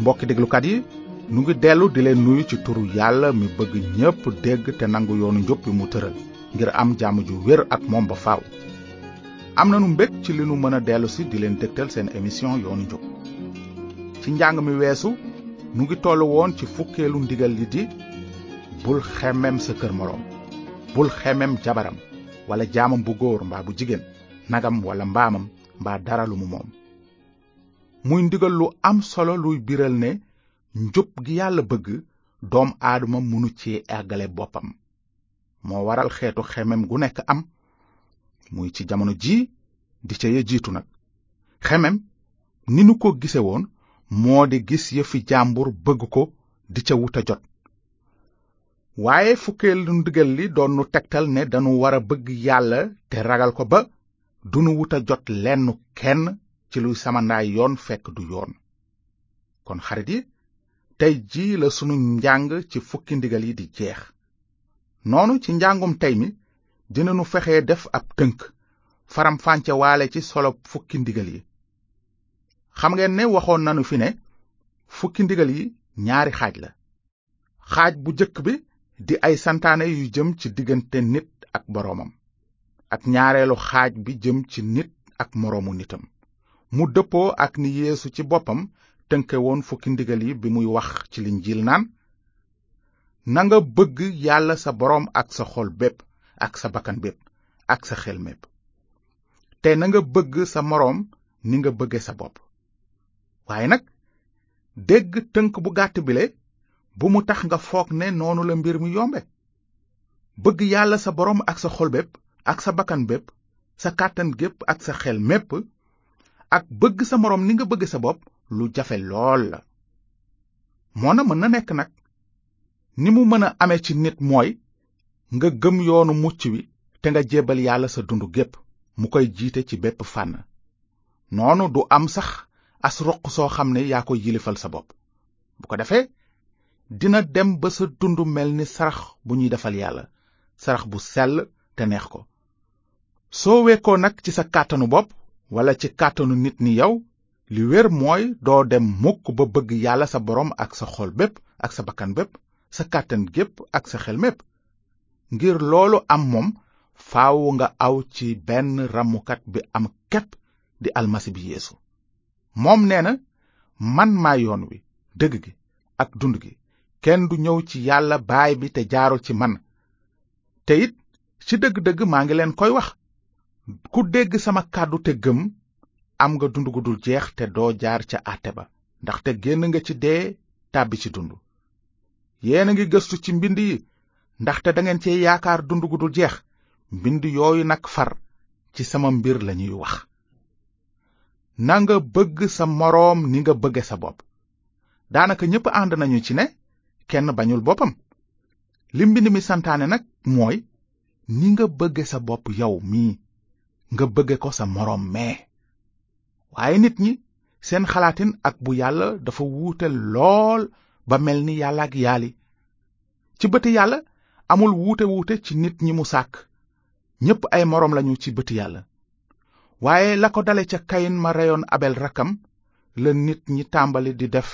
mbokki déglukat yi nu ngi dellu di leen nuyu ci turu yàlla mi bëgg ñépp dégg te nangu yoonu njub bi mu tëral ngir am jàmm ju wér ak moom ba faaw. am nanu mbég ci li nu mën a dellu si di leen dégtal seen émission yoonu njub ci njàng mi weesu nu ngi tollu woon ci fukkeelu ndigal li di bul xemem sa kër moroom bul xemem jabaram wala jaamam bu góor mbaa bu jigéen nagam wala mbaamam mbaa dara lu mu moom muy ndigal lu am solo luy biral ne njub gi yàlla bëgg doom aadama mënu ci àggale boppam moo waral xeetu xemem gu nekk am muy ci jamono ji di ca ya jiitu nag xemem ni nu ko gise woon moo di gis yëfi jàmbur bëgg ko di ca wuta jot waaye fukkeelu ndigal li doon nu tegtal ne danu war a bëgg yàlla te ragal ko ba dunu wuta jot lenn kenn ci luy samandaay yoon fekk du yoon kon xarit yi tey jii la sunu njàng ci fukki ndigal yi di jeex noonu ci njàngum tey mi dinanu fexe def ab tënk faram fànce waale ci solo fukki ndigal yi xam ngeen ne waxoon nanu fi ne fukki ndigal yi ñaari xaaj la xaaj bu jëkk bi di ay santaane yu jëm ci diggante nit ak boroomam ak ñaareelu xaaj bi jëm ci nit ak moroomu nitam mu dëppoo ak ni yéesu ci boppam tënke woon fukki ndigal yi bi muy wax ci linjiil naan nanga bëgg yàlla sa boroom ak sa xol bépp ak sa bakkan bépp ak sa xel mépp te nanga bëgg sa moroom ni nga bëgge sa bopp waaye nag dégg tënk bu gàtt bile bu mu tax nga foog ne noonu la mbir mi yombe bëgg yàlla sa boroom ak sa xol bépp ak sa bakkan bépp sa kàttan gépp ak sa xel mépp ak bëgg sa moroom ni nga bëgg sa bopp lu jafe lool la moona mën na nekk nag ni mu mën a ame ci nit mooy nga gëm yoonu mucc wi te nga jébbal yàlla sa dund gépp mu koy jiite ci bépp fànn noonu du am sax as roq soo xam ne yaa koy yilifal sa bopp bu ko defee dina dem ba sa dund mel ni sarax bu ñuy defal yàlla sarax bu sell te neex ko soo wekkoo nag ci sa kàttanu bopp walla ci kàttanu nit ni yow li wér mooy doo dem mukk ba bëgg yàlla sa boroom ak sa xol bépp ak sa bakkan bépp sa kàttan gépp ak sa xel mépp ngir loolu am moom faaw nga aw ci benn ramukat bi am képp di almasi bi yeesu moom nee na man maa yoon wi dëgg gi ak dund gi kenn du ñëw ci yàlla baay bi te jaarul ci man te it ci dëgg-dëgg maa ngi leen koy wax ku dégg sama kàddu te gëm am nga dund gu dul jeex te doo jaar ca àtte ba ndaxte génn nga ci dee tàbbi ci dund yéen a ngi gëstu ci mbind yi ndaxte dangeen cee yaakaar dund gu dul jeex mbind yooyu nag far ci sama mbir lañuy wax nanga bëgg sa moroom ni nga bëgge sa bopp daanaka ñépp ànd nañu ci ne kenn bañul boppam li mbind mi santaane nag mooy ni nga bëgge sa bopp yow mii nga bëgge ko sa moroom mee waaye nit ñi seen xalaatin ak bu yàlla dafa wuute lool ba mel ni yàlla ak yaali ci bëti yàlla amul wuute wuute ci nit ñi mu sàkk ñépp ay moroom lañu ci bëti yàlla waaye la ko dale ca kayin ma reyoon abel rakkam la nit ñi tàmbali di def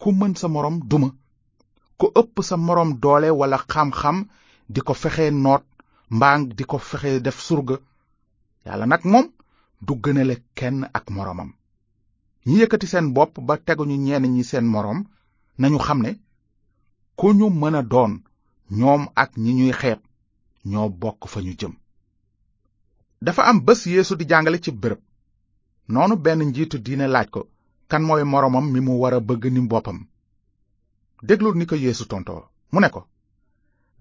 ku mën sa moroom duma ku ëpp sa moroom doole walla xam-xam di ko fexe noot mbaa di ko fexe def surga yàlla nag moom du gënale kenn ak moroomam ñi yëkkati seen bopp ba teguñu ñenn ñi seen moroom nañu xam ne ku ñu mën a doon ñoom ak ñi ñuy xeeb ñoo bokk fa ñu jëm dafa am bés yéesu di jàngale ci bërëb noonu benn njiitu diine laaj ko kan mooy moroomam mi mu war a bëgg ni boppam déglul ni ko yéesu tontoo mu ne ko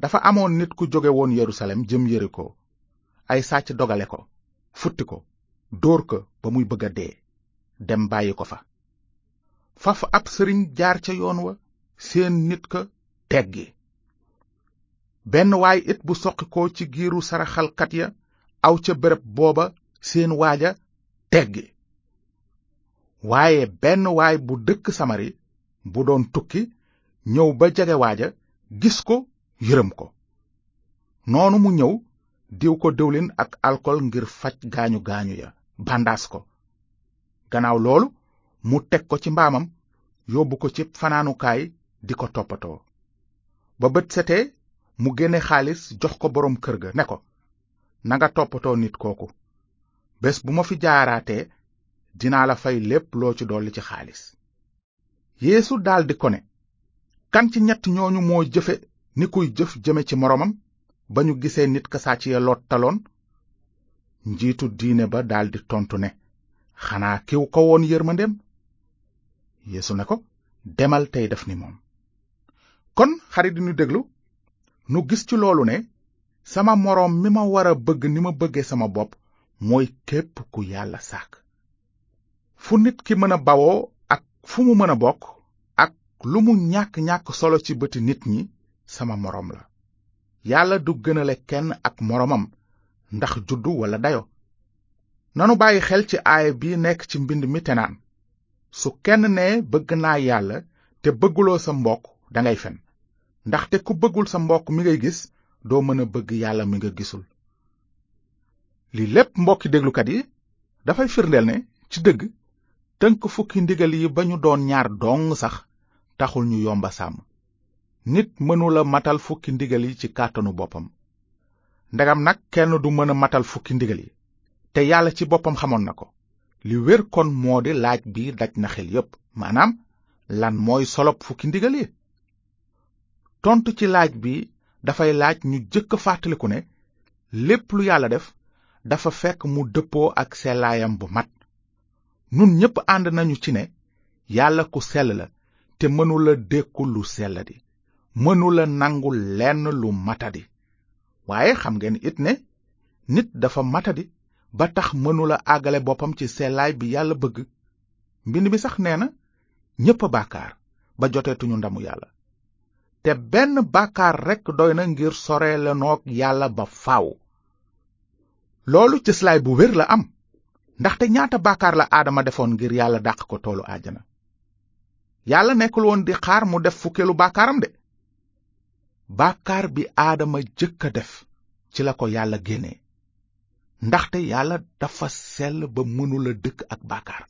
dafa amoon nit ku jóge woon yerusalem jëm yeriko ay sàcc dogale ko futti ko dóor ko ba muy bëgg a dee dem bàyyi ko fa faf ab sëriñ jaar ca yoon wa seen nit ka teggi benn waay it bu soqi ko ci giiru saraxalkat ya aw ca bërëb booba seen waaja teggi waaye benn waay bu dëkk samari bu doon tukki ñëw ba jege waaja gis ko yërëm ko noonu mu ñëw diw ko diwlin ak alkol ngir faj gaañu gaañu ya bandaas ko gannaaw loolu mu teg ko ci mbaamam yóbbu ko ci fanaanukaay di ko toppatoo ba bët setee mu génne xaalis jox ko boroom kër ga ne ko nanga toppatoo nit kooku bés bu ma fi jaaraatee dinaa la fay lépp loo ci dolli ci xaalis yeesu daldi ko ne kan ci ñett ñooñu moo jëfe ni kuy jëf jëme ci moroomam ba ñu gisee nit ka sàcc ya lottaloon njiitu diine ba daldi tontu ne xanaa kiw ko woon yërmandeem yeesu ne ko demal tey def ni moom kon xarit di ñu déglu nu gis ci loolu ne sama moroom mi ma war a bëgg ni ma bëggee sama bopp mooy képp ku yàlla sàkk fu nit ki mën a bawoo ak fu mu mën a bokk ak lu mu ñàkk-ñàkk solo ci bëti nit ñi sama moroom la yàlla du gënale kenn ak moroomam ndax juddu walla dayo nanu bàyyi xel ci aaya bi nekk ci mbind mi te naan su kenn ne bëgg naa yàlla te bëgguloo sa mbokk dangay fen ndaxte ku bëggul sa mbokk mi ngay gis doo mën a bëgg yàlla mi nga gisul li lépp mbokki déglukat yi dafay firndeel ne ci dëgg tënk fukki ndigal yi ba ñu doon ñaar dong sax taxul ñu yomba sàmm nit mënula matal fukki ndigal yi ci kàttanu boppam ndegam nag kenn du mën a matal fukki ndigal yi te yàlla ci boppam xamoon na ko li wér kon moo di laaj bi daj na xel yépp maanaam lan mooy solop fukki ndigal yi tontu ci laaj bi dafay laaj ñu jëkk fàttaliku ne lépp lu yàlla def dafa fekk mu dëppoo ak sellaayam bu mat nun ñépp ànd nañu ci ne yàlla ku sell la te mënula dékku lu selladi mënula nangu lenn lu matadi waaye xam ngeen it ne nit dafa matadi ba tax mënula àggale boppam ci sellaay bi yàlla bëgg mbind mi sax nee na ñépp a bàkkaar ba joteetuñu ndamu yàlla te benn bàkkaar rekk doy na ngir sore la noog yàlla ba faw loolu cëslaay bu wér la am ndaxte ñaata bàkkaar la aadama defoon ngir yàlla dàq ko toolu àjjana yàlla nekkul woon di xaar mu def fukkeelu bàkkaaram de bàkkaar bi aadama jëkk a def ci la ko yàlla génne ndaxte yàlla dafa sell ba mënula dëkk ak bàkkaar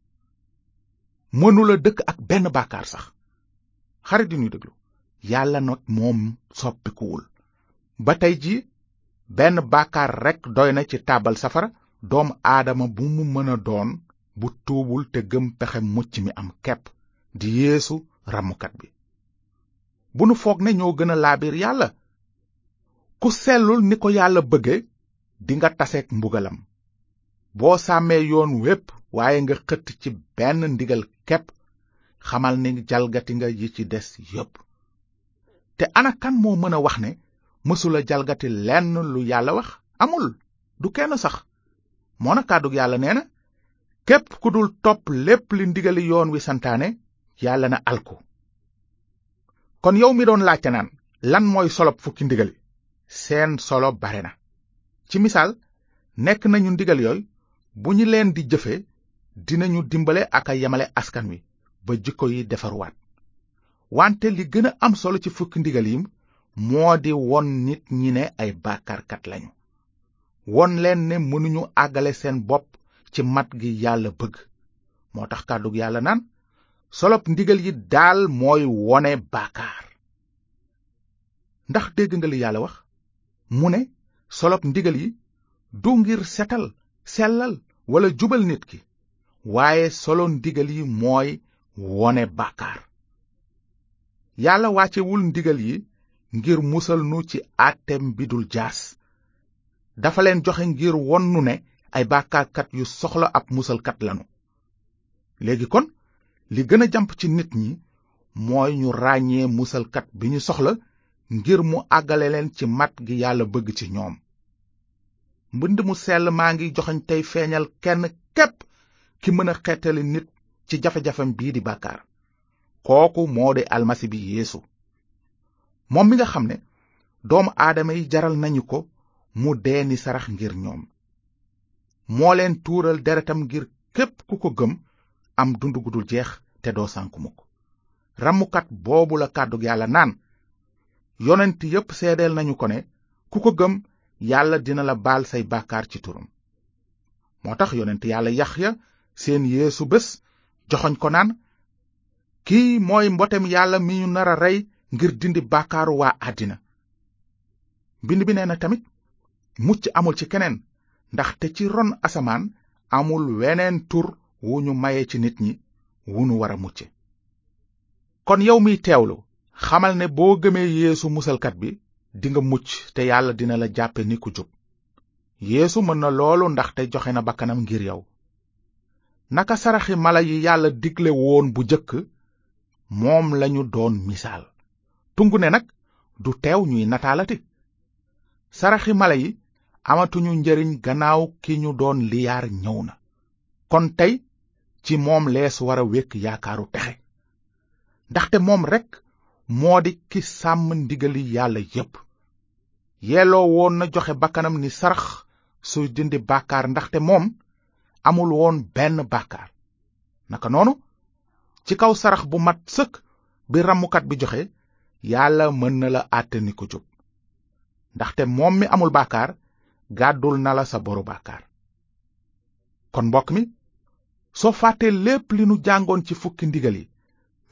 mënula dëkk ak benn bàkkaar sax xarit yi ñuy déglu yàlla nag moom soppikuwul ba tey ji benn bàkkaar rekk doy na ci taabal safara doom aadama bu mu mën a doon bu tuubul te gëm pexe mucc mi am kepp di yéesu ramukat bi bu nu foog ne ñoo gën a laabir yàlla ku sellul ni ko yàlla bëgge dinga taseek mbugalam boo sàmmee yoon wépp waaye nga xëtt ci benn ndigal képp xamal ni jalgati nga yi ci des yépp te ana kan moo mën a wax ne mësula jalgati lenn lu yàlla wax amul du kenn sax moo na kàddug yàlla nee na képp ku dul topp lépp li ndigali yoon wi santaane yàlla na alku kon yow mi doon laajte naan lan mooy solob fukki ndigal seen solo bare na ci misaal nekk nañu ndigal yooyu bu ñu leen di jëfe dinañu dimbale ak a yemale askan wi ba jikko yi defaruwaat wante li gën a am solo ci fukki ndigal yi moo di won nit ñi ne ay bàkkaarkat lañu won leen ne mënuñu àggale seen bopp ci mat gi yàlla bëgg moo tax kàddug yàlla naan solob ndigal yi daal mooy wone baakaar ndax dégg nga li yàlla wax mu ne solob ndigal yi du ngir setal sellal walla jubal nit ki waaye solo ndigal yi mooy wone bàkkaar yàlla wàccewul ndigal yi ngir musal nu ci àtteem bi dul jaas dafa leen joxe ngir won nu ne ay bàkkaarkat yu soxla ab musalkat lanu léegi kon li gën a jàmp ci nit ñi mooy ñu ràññee musalkat bi ñu soxla ngir mu àggale leen ci mat gi yàlla bëgg ci ñoom mbind mu sell maa ngi joxañ tey feeñal kenn képp ki mën a xettali nit ci jafe-jafem bii di bàkkaar kooku moo di almasi bi yeesu moom mi nga xam ne doomu aadama yi jaral nañu ko mu dee ni sarax ngir ñoom moo leen tuural deretam ngir képp ku ko gëm am dund gu dul jeex te doo sànku mukk rammukat boobu la kàddu yàlla naan yonent yépp seedeel nañu ko ne ku ko gëm yàlla dina la baal say bàkkaar ci turam moo tax yonent yàlla ya seen yeesu bés joxoñ ko naan kii mooy mbotem yàlla mi ñu nar a rey ngir dindi bàkkaaru waa àddina mbind bi nee na tamit mucc amul ci keneen ndaxte ci ron asamaan amul weneen tur wu ñu maye ci nit ñi wu nu war a mucce kon yow miy teewlu xamal ne boo gëmee yéesu musalkat bi dinga mucc te yàlla dina la jàppe ni ku jub yeesu mën na loolu ndaxte joxe na bakkanam ngir yow naka saraxi mala yi yàlla digle woon bu jëkk moom lañu doon misaal tungu ne nag du teew ñuy nataalati saraxi mala yi amatuñu njariñ gannaaw ki ñu doon liyaar ñëw na kon tey ci moom lees war a wékk yaakaaru texe ndaxte moom rekk moo di ki sàmm ndigali yàlla yépp yelloo woon na joxe bakkanam ni sarax su dindi bàkkaar ndaxte moom amul woon benn bàkkaar naka noonu ci kaw sarax bu mat sëkk bi ramukat bi joxe yàlla mën na la àtte ni ko jub ndaxte moom mi amul bàkkaar gàddul na la sa boru bàkkaar kon mbokk mi soo fàttee lépp li nu jàngoon ci fukki ndigal yi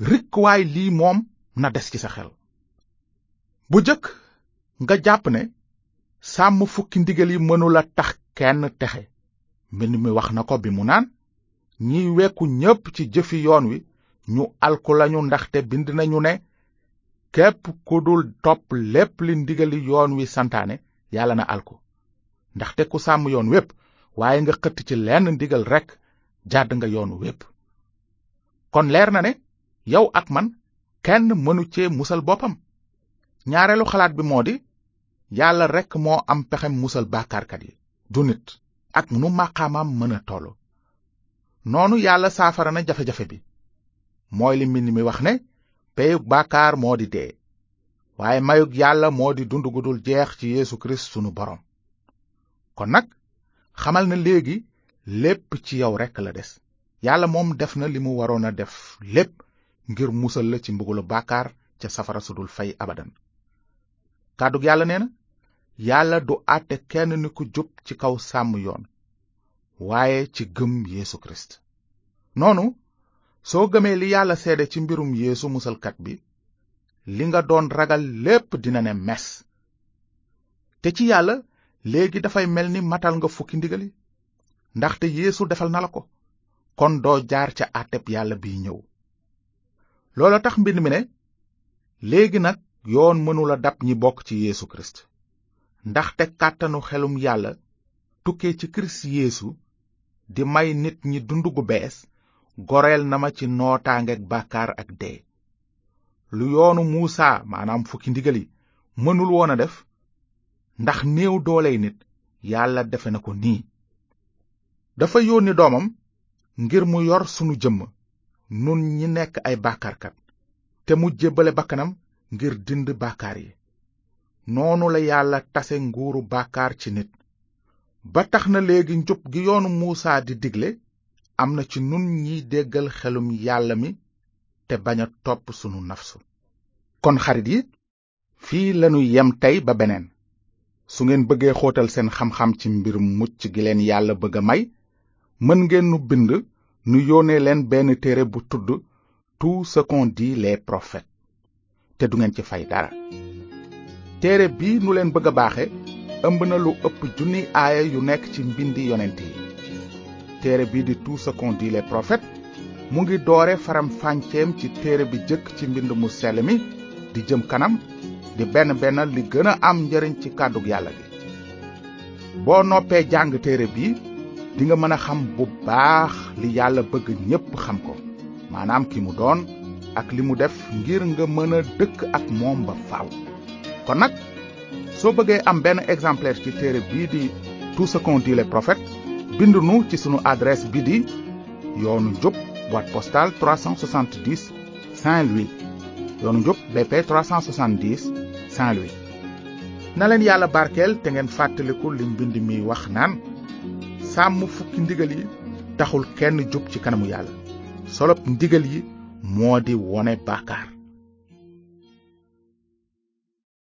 rikk waay lii moom na des ci sa xel bu jëkk nga jàpp ne sàmm fukki ndigal yi mënula tax kenn texe mbind mi wax na ko bi mu naan ñiy wekku ñépp ci jëfi yoon wi ñu alku lañu ndaxte bind nañu ne képp ku dul topp lépp li ndigali yoon wi santaane yàlla na alku ndaxte ku sàmm yoon wépp waaye nga xëtt ci lenn ndigal rekk jàdd nga yoon wépp kon leer na ne yow ak man kenn mënu cee musal boppam ñaareelu xalaat bi moo di yàlla rekk moo am pexem musal bàkkaarkat yi du nit ak nu màqaamam mën a tollu noonu yàlla saafara na jafe-jafe bi mooy li mbind mi wax ne peyug bàkkaar moo di dee waaye mayug yàlla moo di dund gu dul jeex ci Yeesu Kirist sunu borom kon nag xamal na léegi lépp ci yow rekk la des yàlla moom def na li mu waroon a def lépp ngir musal la ci mbugulu bàkkaar ca safara su dul fay abadan kàddug yàlla nee na yàlla du àtte kenn ni ku jub ci kaw sàmm yoon waaye ci gëm Yeesu Kirist noonu soo gëmee li yàlla seede ci mbirum Yeesu musalkat bi li nga doon ragal lépp dina ne mes te ci yàlla léegi dafay mel ni matal nga fukki ndigali ndaxte yéesu defal na la ko kon doo jaar ca àtteb yàlla biy ñëw looloo tax mbind mi ne léegi nag yoon mënula dab ñi bokk ci Yeesu Kirist ndaxte kàttanu xelum yàlla tukkee ci Kirist Yeesu di may nit ñi dund gu bees goreel na ma ci nootaangeeg bàkkaar ak dee lu yoonu Muusa maanaam fukki ndigal yi mënul woon a def ndax néew dooley nit yàlla defe na ko nii dafa yónni doomam ngir mu yor sunu jëmm nun ñi nekk ay bàkkaarkat te mu jébbale bakkanam ngir dind bàkkaar yi noonu la yàlla tase nguuru bàkkaar ci nit ba tax na léegi njub gi yoonu muusa di digle am na ci nun ñiy déggal xelum yàlla mi te bañ a topp sunu nafsu kon xarit yi fii lanu yem tey ba beneen su ngeen bëggee xootal seen xam-xam ci mbirum mucc gi leen yàlla bëgg a may mën ngeen nu bind nu yónnee leen benn téere bu tudd tout ce qu'ont dit les prophètes te du ngeen ci fay dara téere bi nu leen bëgg a baaxe ëmb na lu ëpp junniy aaya yu nekk ci mbindi yonent yi téere bii di tout ce qu'on dit les prophètes mu ngi doore faram fànceem ci téere bi jëkk ci mbind mu sell mi di jëm kanam di benn benn li gën a am njëriñ ci kàddu yàlla gi boo noppee jàng téere bi dinga mën a xam bu baax li yàlla bëgg ñépp xam ko maanaam ki mu doon ak li mu def ngir nga mën a dëkk ak moom ba faaw kon nag soo bëggee am benn exemplaire ci téere bii di tout ce qu'ont dit les prophètes bind nu ci sunu adresse bi di yoonu njub boîte postale 370 Saint-Louis yoonu njub BP 370 Saint-Louis na leen yàlla barkeel te ngeen fàttaliku li mbind mi wax naan sàmm fukki ndigal yi taxul kenn jub ci kanamu yàlla solop ndigal yi moo di wone bàkkaar